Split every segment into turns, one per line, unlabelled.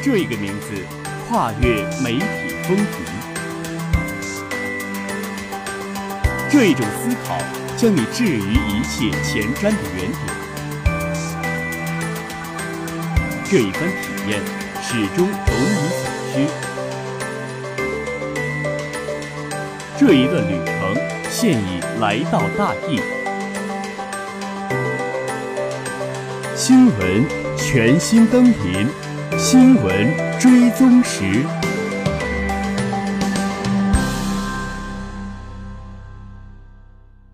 这个名字跨越媒体风评，这一种思考将你置于一切前瞻的原点，这一番体验始终如你所需。这一段旅程现已来到大地，新闻全新登临。新闻追踪时，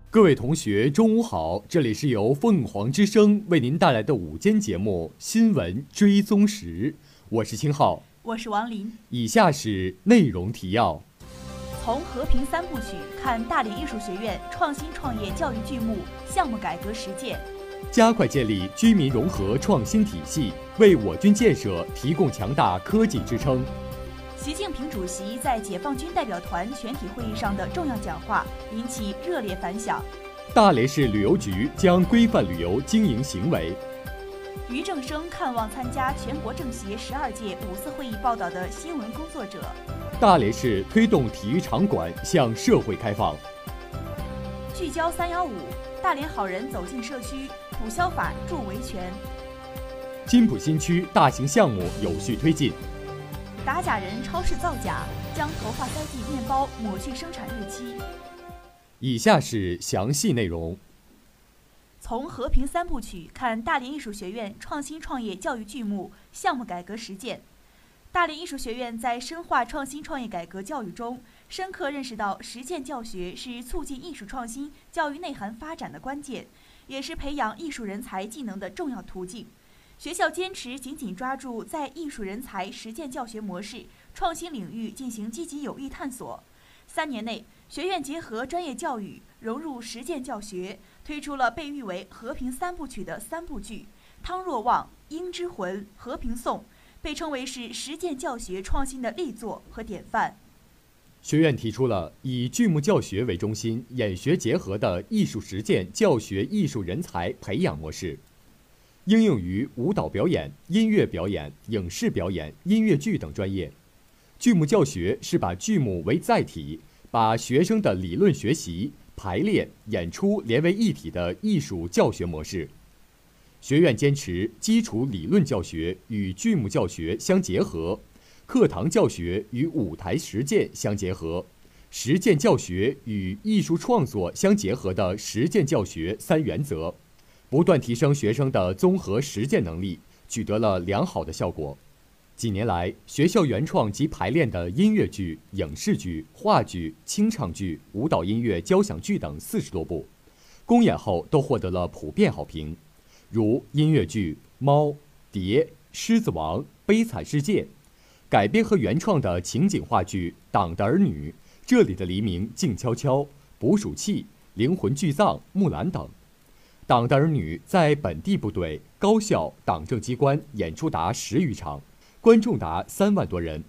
各位同学，中午好！这里是由凤凰之声为您带来的午间节目《新闻追踪时》，我是青浩，
我是王林。
以下是内容提要：
从和平三部曲看大连艺术学院创新创业教育剧目项目改革实践。
加快建立居民融合创新体系，为我军建设提供强大科技支撑。
习近平主席在解放军代表团全体会议上的重要讲话引起热烈反响。
大连市旅游局将规范旅游经营行为。
于正声看望参加全国政协十二届五次会议报道的新闻工作者。
大连市推动体育场馆向社会开放。
聚焦三幺五，大连好人走进社区。普消法助维权。
金浦新区大型项目有序推进。
打假人超市造假，将头发塞进面包抹去生产日期。
以下是详细内容。
从和平三部曲看大连艺术学院创新创业教育剧目项目改革实践。大连艺术学院在深化创新创业改革教育中，深刻认识到实践教学是促进艺术创新教育内涵发展的关键。也是培养艺术人才技能的重要途径。学校坚持紧紧抓住在艺术人才实践教学模式创新领域进行积极有益探索。三年内，学院结合专业教育融入实践教学，推出了被誉为“和平三部曲”的三部剧《汤若望》《鹰之魂》《和平颂》，被称为是实践教学创新的力作和典范。
学院提出了以剧目教学为中心、演学结合的艺术实践教学艺术人才培养模式，应用于舞蹈表演、音乐表演、影视表演、音乐剧等专业。剧目教学是把剧目为载体，把学生的理论学习、排练、演出连为一体的艺术教学模式。学院坚持基础理论教学与剧目教学相结合。课堂教学与舞台实践相结合，实践教学与艺术创作相结合的实践教学三原则，不断提升学生的综合实践能力，取得了良好的效果。几年来，学校原创及排练的音乐剧、影视剧、话剧、清唱剧、舞蹈音乐交响剧等四十多部，公演后都获得了普遍好评，如音乐剧《猫》《蝶》《狮子王》《悲惨世界》。改编和原创的情景话剧《党的儿女》，这里的黎明静悄悄，捕鼠器、灵魂巨藏、木兰等，《党的儿女》在本地部队、高校、党政机关演出达十余场，观众达三万多人。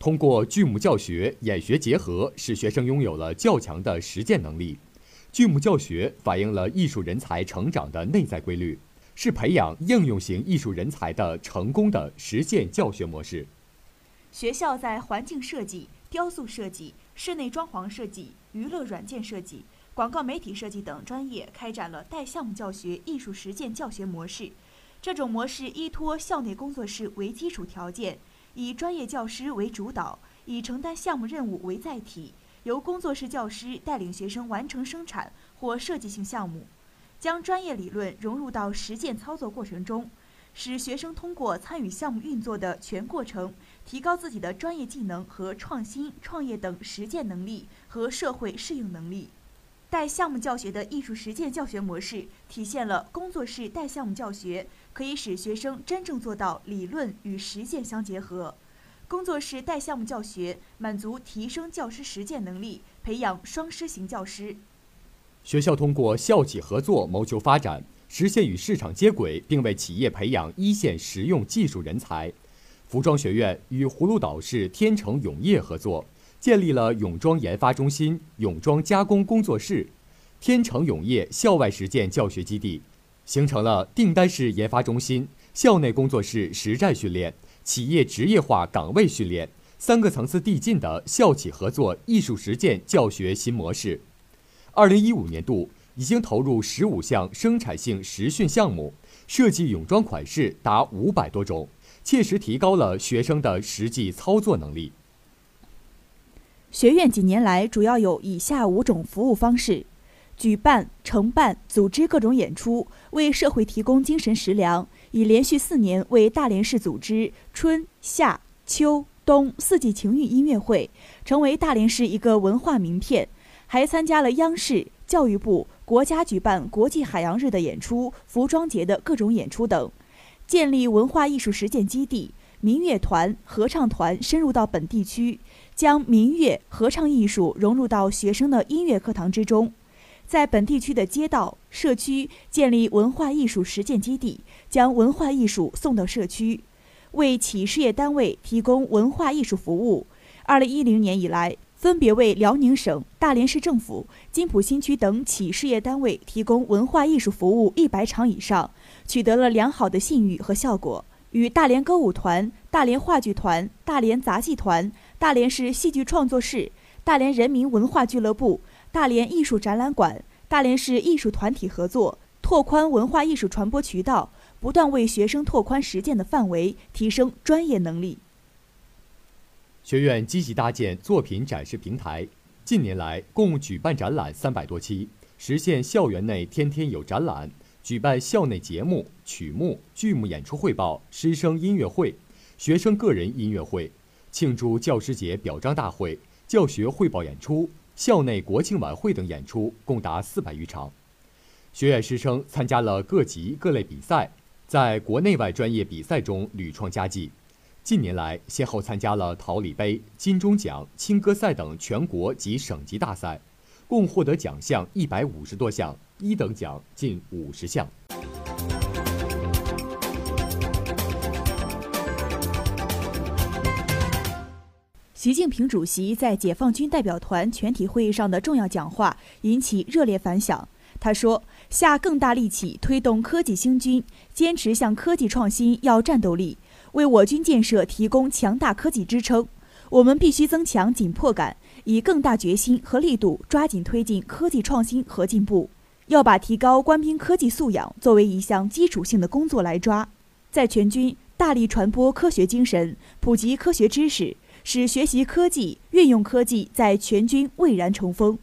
通过剧目教学、演学结合，使学生拥有了较强的实践能力。剧目教学反映了艺术人才成长的内在规律，是培养应用型艺术人才的成功的实践教学模式。
学校在环境设计、雕塑设计、室内装潢设计、娱乐软件设计、广告媒体设计等专业开展了带项目教学艺术实践教学模式。这种模式依托校内工作室为基础条件，以专业教师为主导，以承担项目任务为载体，由工作室教师带领学生完成生产或设计性项目，将专业理论融入到实践操作过程中。使学生通过参与项目运作的全过程，提高自己的专业技能和创新创业等实践能力和社会适应能力。带项目教学的艺术实践教学模式，体现了工作室带项目教学可以使学生真正做到理论与实践相结合。工作室带项目教学满足提升教师实践能力，培养双师型教师。
学校通过校企合作谋求发展。实现与市场接轨，并为企业培养一线实用技术人才。服装学院与葫芦岛市天成永业合作，建立了泳装研发中心、泳装加工工作室、天成永业校外实践教学基地，形成了订单式研发中心、校内工作室实战训练、企业职业化岗位训练三个层次递进的校企合作艺术实践教学新模式。二零一五年度已经投入十五项生产性实训项目，设计泳装款式达五百多种，切实提高了学生的实际操作能力。
学院几年来主要有以下五种服务方式：举办、承办、组织各种演出，为社会提供精神食粮。已连续四年为大连市组织春夏秋冬四季情欲音乐会，成为大连市一个文化名片。还参加了央视、教育部、国家举办国际海洋日的演出、服装节的各种演出等。建立文化艺术实践基地，民乐团、合唱团深入到本地区。将民乐、合唱艺术融入到学生的音乐课堂之中，在本地区的街道、社区建立文化艺术实践基地，将文化艺术送到社区，为企事业单位提供文化艺术服务。二零一零年以来，分别为辽宁省、大连市政府、金浦新区等企事业单位提供文化艺术服务一百场以上，取得了良好的信誉和效果。与大连歌舞团、大连话剧团、大连杂技团、大连市戏剧创作室、大连人民文化俱乐部、大连艺术展览馆、大连市艺术团体合作，拓宽文化艺术传播渠道，不断为学生拓宽实践的范围，提升专业能力。
学院积极搭建作品展示平台，近年来共举办展览三百多期，实现校园内天天有展览。举办校内节目、曲目、剧目演出汇报、师生音乐会、学生个人音乐会、庆祝教师节表彰大会、教学汇报演出、校内国庆晚会等演出共达四百余场。学院师生参加了各级各类比赛，在国内外专业比赛中屡创佳绩。近年来，先后参加了桃李杯、金钟奖、青歌赛等全国及省级大赛，共获得奖项一百五十多项。一等奖近五十项。
习近平主席在解放军代表团全体会议上的重要讲话引起热烈反响。他说：“下更大力气推动科技兴军，坚持向科技创新要战斗力，为我军建设提供强大科技支撑。我们必须增强紧迫感，以更大决心和力度抓紧推进科技创新和进步。”要把提高官兵科技素养作为一项基础性的工作来抓，在全军大力传播科学精神，普及科学知识，使学习科技、运用科技在全军蔚然成风。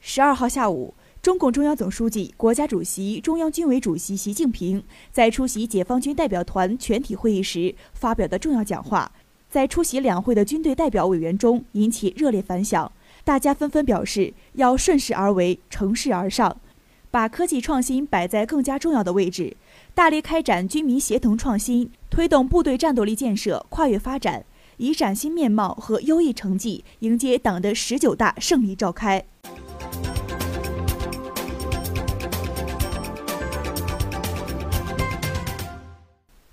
十二号下午，中共中央总书记、国家主席、中央军委主席习近平在出席解放军代表团全体会议时发表的重要讲话，在出席两会的军队代表委员中引起热烈反响，大家纷纷表示要顺势而为，乘势而上。把科技创新摆在更加重要的位置，大力开展军民协同创新，推动部队战斗力建设跨越发展，以崭新面貌和优异成绩迎接党的十九大胜利召开。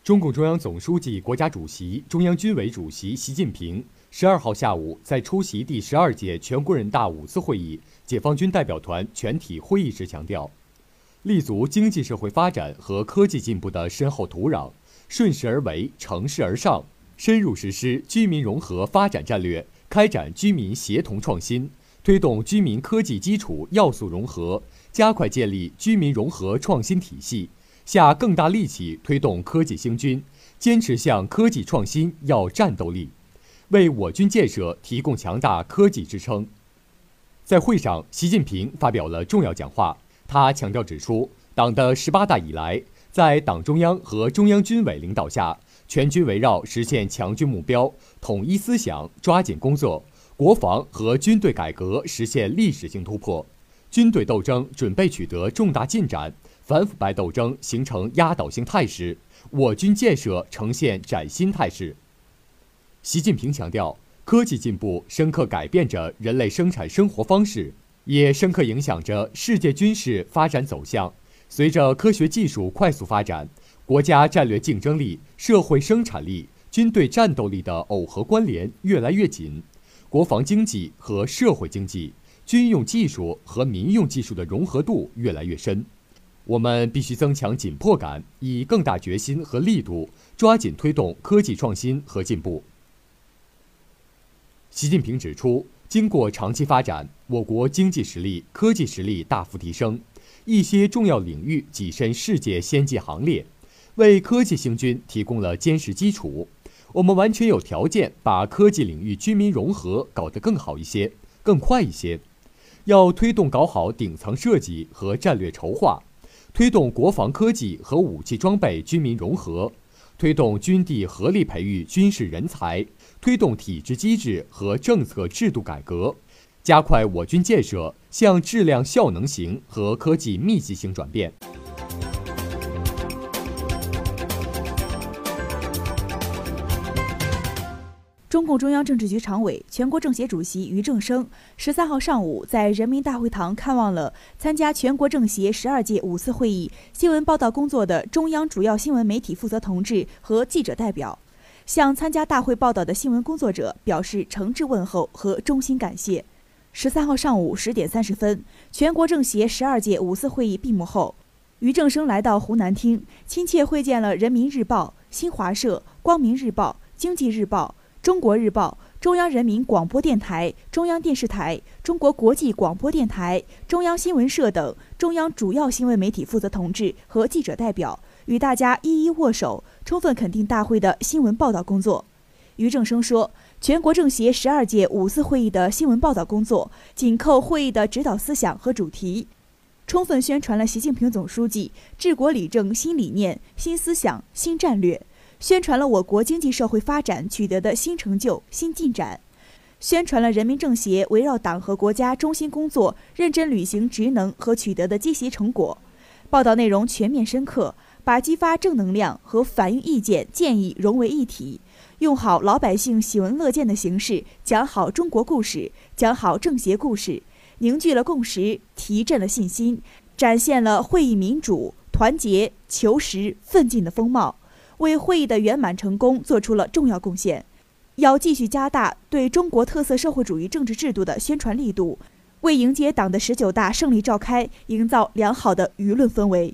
中共中央总书记、国家主席、中央军委主席习近平十二号下午在出席第十二届全国人大五次会议。解放军代表团全体会议时强调，立足经济社会发展和科技进步的深厚土壤，顺势而为，乘势而上，深入实施居民融合发展战略，开展居民协同创新，推动居民科技基础要素融合，加快建立居民融合创新体系，下更大力气推动科技兴军，坚持向科技创新要战斗力，为我军建设提供强大科技支撑。在会上，习近平发表了重要讲话。他强调指出，党的十八大以来，在党中央和中央军委领导下，全军围绕实现强军目标、统一思想，抓紧工作，国防和军队改革实现历史性突破，军队斗争准备取得重大进展，反腐败斗争形成压倒性态势，我军建设呈现崭新态势。习近平强调。科技进步深刻改变着人类生产生活方式，也深刻影响着世界军事发展走向。随着科学技术快速发展，国家战略竞争力、社会生产力、军队战斗力的耦合关联越来越紧，国防经济和社会经济、军用技术和民用技术的融合度越来越深。我们必须增强紧迫感，以更大决心和力度，抓紧推动科技创新和进步。习近平指出，经过长期发展，我国经济实力、科技实力大幅提升，一些重要领域跻身世界先进行列，为科技兴军提供了坚实基础。我们完全有条件把科技领域军民融合搞得更好一些、更快一些。要推动搞好顶层设计和战略筹划，推动国防科技和武器装备军民融合，推动军地合力培育军事人才，推动体制机制和政策制度改革，加快我军建设向质量效能型和科技密集型转变。
中共中央政治局常委、全国政协主席俞正声十三号上午在人民大会堂看望了参加全国政协十二届五次会议新闻报道工作的中央主要新闻媒体负责同志和记者代表，向参加大会报道的新闻工作者表示诚挚问候和衷心感谢。十三号上午十点三十分，全国政协十二届五次会议闭幕后，俞正声来到湖南厅，亲切会见了人民日报、新华社、光明日报、经济日报。中国日报、中央人民广播电台、中央电视台、中国国际广播电台、中央新闻社等中央主要新闻媒体负责同志和记者代表与大家一一握手，充分肯定大会的新闻报道工作。俞正声说，全国政协十二届五次会议的新闻报道工作紧扣会议的指导思想和主题，充分宣传了习近平总书记治国理政新理念、新思想、新战略。宣传了我国经济社会发展取得的新成就、新进展，宣传了人民政协围绕党和国家中心工作认真履行职能和取得的积极成果。报道内容全面深刻，把激发正能量和反映意见建议融为一体，用好老百姓喜闻乐见的形式讲好中国故事，讲好政协故事，凝聚了共识，提振了信心，展现了会议民主、团结、求实、奋进的风貌。为会议的圆满成功做出了重要贡献，要继续加大对中国特色社会主义政治制度的宣传力度，为迎接党的十九大胜利召开营造良好的舆论氛围。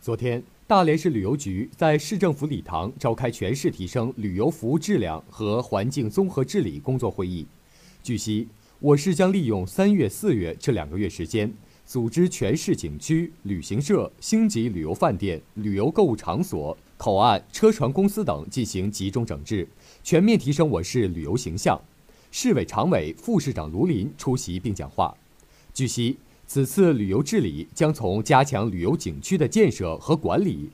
昨天，大连市旅游局在市政府礼堂召开全市提升旅游服务质量和环境综合治理工作会议。据悉。我市将利用三月、四月这两个月时间，组织全市景区、旅行社、星级旅游饭店、旅游购物场所、口岸、车船公司等进行集中整治，全面提升我市旅游形象。市委常委、副市长卢林出席并讲话。据悉，此次旅游治理将从加强旅游景区的建设和管理。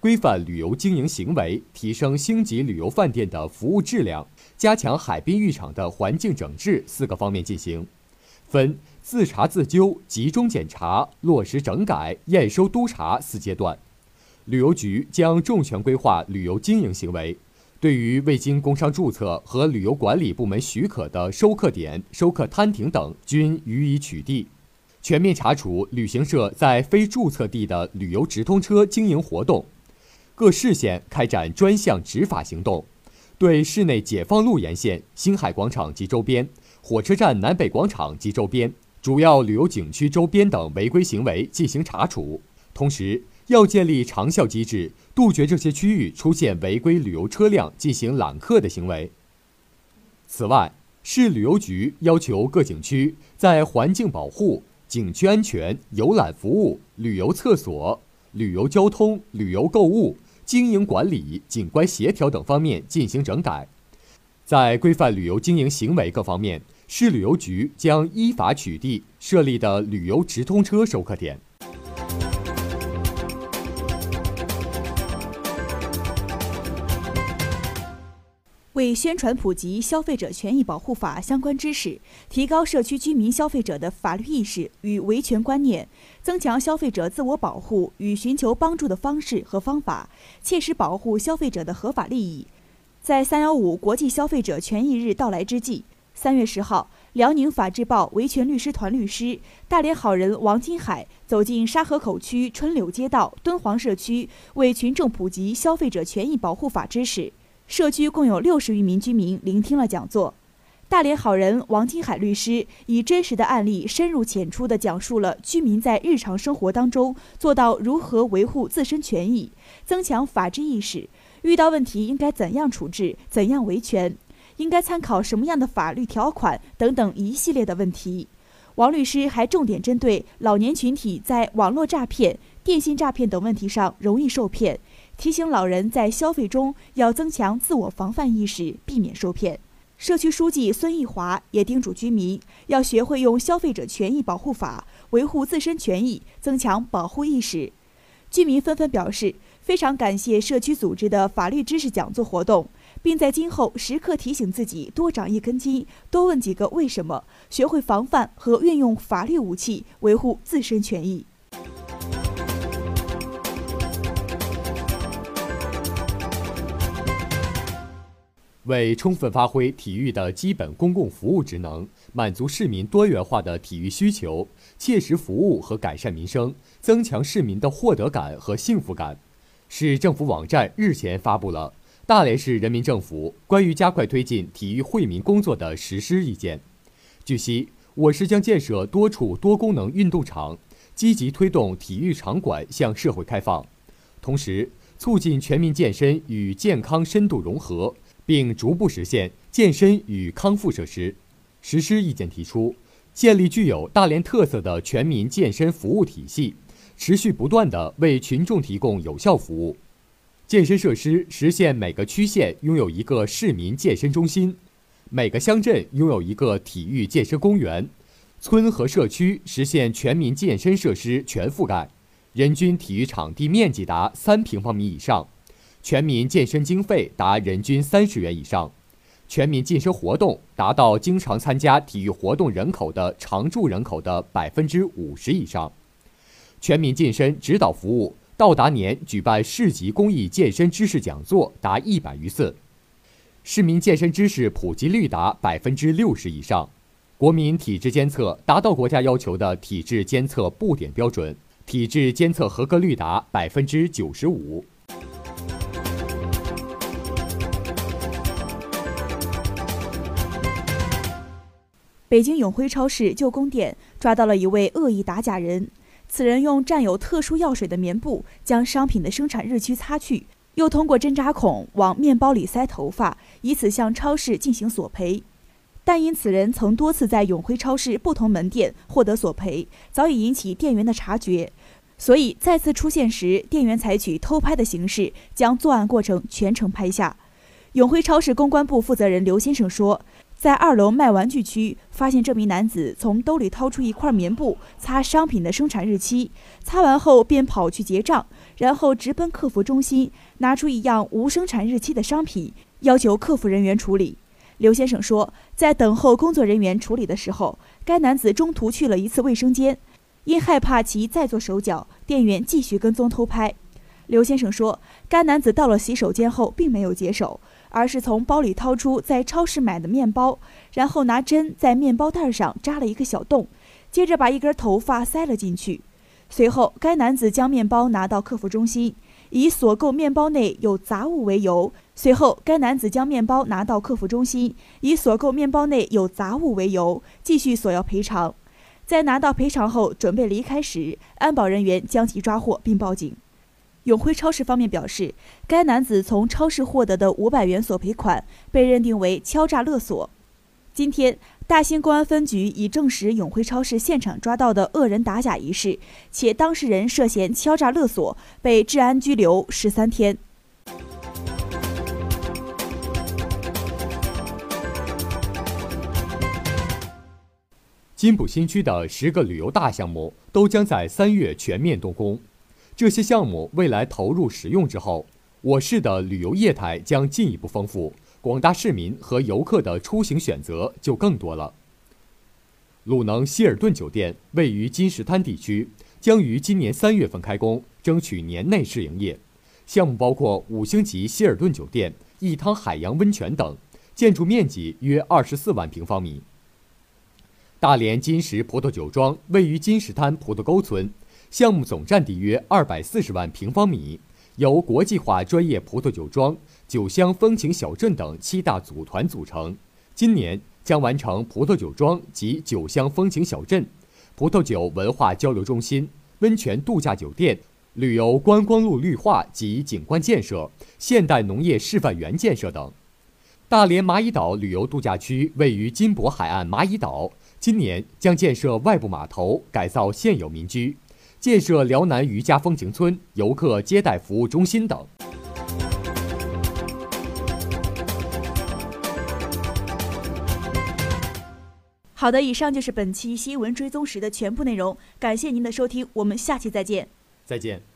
规范旅游经营行为，提升星级旅游饭店的服务质量，加强海滨浴场的环境整治四个方面进行，分自查自纠、集中检查、落实整改、验收督查四阶段。旅游局将重拳规划旅游经营行为，对于未经工商注册和旅游管理部门许可的收客点、收客摊亭等，均予以取缔，全面查处旅行社在非注册地的旅游直通车经营活动。各市县开展专项执法行动，对市内解放路沿线、星海广场及周边、火车站南北广场及周边、主要旅游景区周边等违规行为进行查处。同时，要建立长效机制，杜绝这些区域出现违规旅游车辆进行揽客的行为。此外，市旅游局要求各景区在环境保护、景区安全、游览服务、旅游厕所。旅游交通、旅游购物、经营管理、景观协调等方面进行整改，在规范旅游经营行为各方面，市旅游局将依法取缔设立的旅游直通车收客点。
为宣传普及《消费者权益保护法》相关知识，提高社区居民消费者的法律意识与维权观念，增强消费者自我保护与寻求帮助的方式和方法，切实保护消费者的合法利益。在“三幺五”国际消费者权益日到来之际，三月十号，辽宁法制报维权律师团律师、大连好人王金海走进沙河口区春柳街道敦煌社区，为群众普及《消费者权益保护法》知识。社区共有六十余名居民聆听了讲座。大连好人王金海律师以真实的案例，深入浅出地讲述了居民在日常生活当中做到如何维护自身权益，增强法治意识，遇到问题应该怎样处置，怎样维权，应该参考什么样的法律条款等等一系列的问题。王律师还重点针对老年群体在网络诈骗、电信诈骗等问题上容易受骗，提醒老人在消费中要增强自我防范意识，避免受骗。社区书记孙义华也叮嘱居民要学会用《消费者权益保护法》维护自身权益，增强保护意识。居民纷纷表示非常感谢社区组织的法律知识讲座活动，并在今后时刻提醒自己多长一根筋，多问几个为什么，学会防范和运用法律武器维护自身权益。
为充分发挥体育的基本公共服务职能，满足市民多元化的体育需求，切实服务和改善民生，增强市民的获得感和幸福感，市政府网站日前发布了《大连市人民政府关于加快推进体育惠民工作的实施意见》。据悉，我市将建设多处多功能运动场，积极推动体育场馆向社会开放，同时促进全民健身与健康深度融合。并逐步实现健身与康复设施。实施意见提出，建立具有大连特色的全民健身服务体系，持续不断地为群众提供有效服务。健身设施实现每个区县拥有一个市民健身中心，每个乡镇拥有一个体育健身公园，村和社区实现全民健身设施全覆盖，人均体育场地面积达三平方米以上。全民健身经费达人均三十元以上，全民健身活动达到经常参加体育活动人口的常住人口的百分之五十以上，全民健身指导服务到达年举办市级公益健身知识讲座达一百余次，市民健身知识普及率达百分之六十以上，国民体质监测达到国家要求的体质监测布点标准，体质监测合格率达百分之九十五。
北京永辉超市旧宫店抓到了一位恶意打假人，此人用占有特殊药水的棉布将商品的生产日期擦去，又通过针扎孔往面包里塞头发，以此向超市进行索赔。但因此人曾多次在永辉超市不同门店获得索赔，早已引起店员的察觉，所以再次出现时，店员采取偷拍的形式将作案过程全程拍下。永辉超市公关部负责人刘先生说。在二楼卖玩具区，发现这名男子从兜里掏出一块棉布擦商品的生产日期，擦完后便跑去结账，然后直奔客服中心，拿出一样无生产日期的商品，要求客服人员处理。刘先生说，在等候工作人员处理的时候，该男子中途去了一次卫生间，因害怕其再做手脚，店员继续跟踪偷拍。刘先生说，该男子到了洗手间后并没有解手。而是从包里掏出在超市买的面包，然后拿针在面包袋上扎了一个小洞，接着把一根头发塞了进去。随后，该男子将面包拿到客服中心，以所购面包内有杂物为由。随后，该男子将面包拿到客服中心，以所购面包内有杂物为由，继续索要赔偿。在拿到赔偿后，准备离开时，安保人员将其抓获并报警。永辉超市方面表示，该男子从超市获得的五百元索赔款被认定为敲诈勒索。今天，大兴公安分局已证实永辉超市现场抓到的恶人打假一事，且当事人涉嫌敲诈勒索，被治安拘留十三天。
金浦新区的十个旅游大项目都将在三月全面动工。这些项目未来投入使用之后，我市的旅游业态将进一步丰富，广大市民和游客的出行选择就更多了。鲁能希尔顿酒店位于金石滩地区，将于今年三月份开工，争取年内试营业。项目包括五星级希尔顿酒店、一汤海洋温泉等，建筑面积约二十四万平方米。大连金石葡萄酒庄位于金石滩葡萄沟村。项目总占地约二百四十万平方米，由国际化专业葡萄酒庄、酒乡风情小镇等七大组团组成。今年将完成葡萄酒庄及酒乡风情小镇、葡萄酒文化交流中心、温泉度假酒店、旅游观光路绿化及景观建设、现代农业示范园建设等。大连蚂蚁岛旅游度假区位于金箔海岸蚂蚁岛，今年将建设外部码头，改造现有民居，建设辽南渔家风情村、游客接待服务中心等。
好的，以上就是本期新闻追踪时的全部内容，感谢您的收听，我们下期再见。
再见。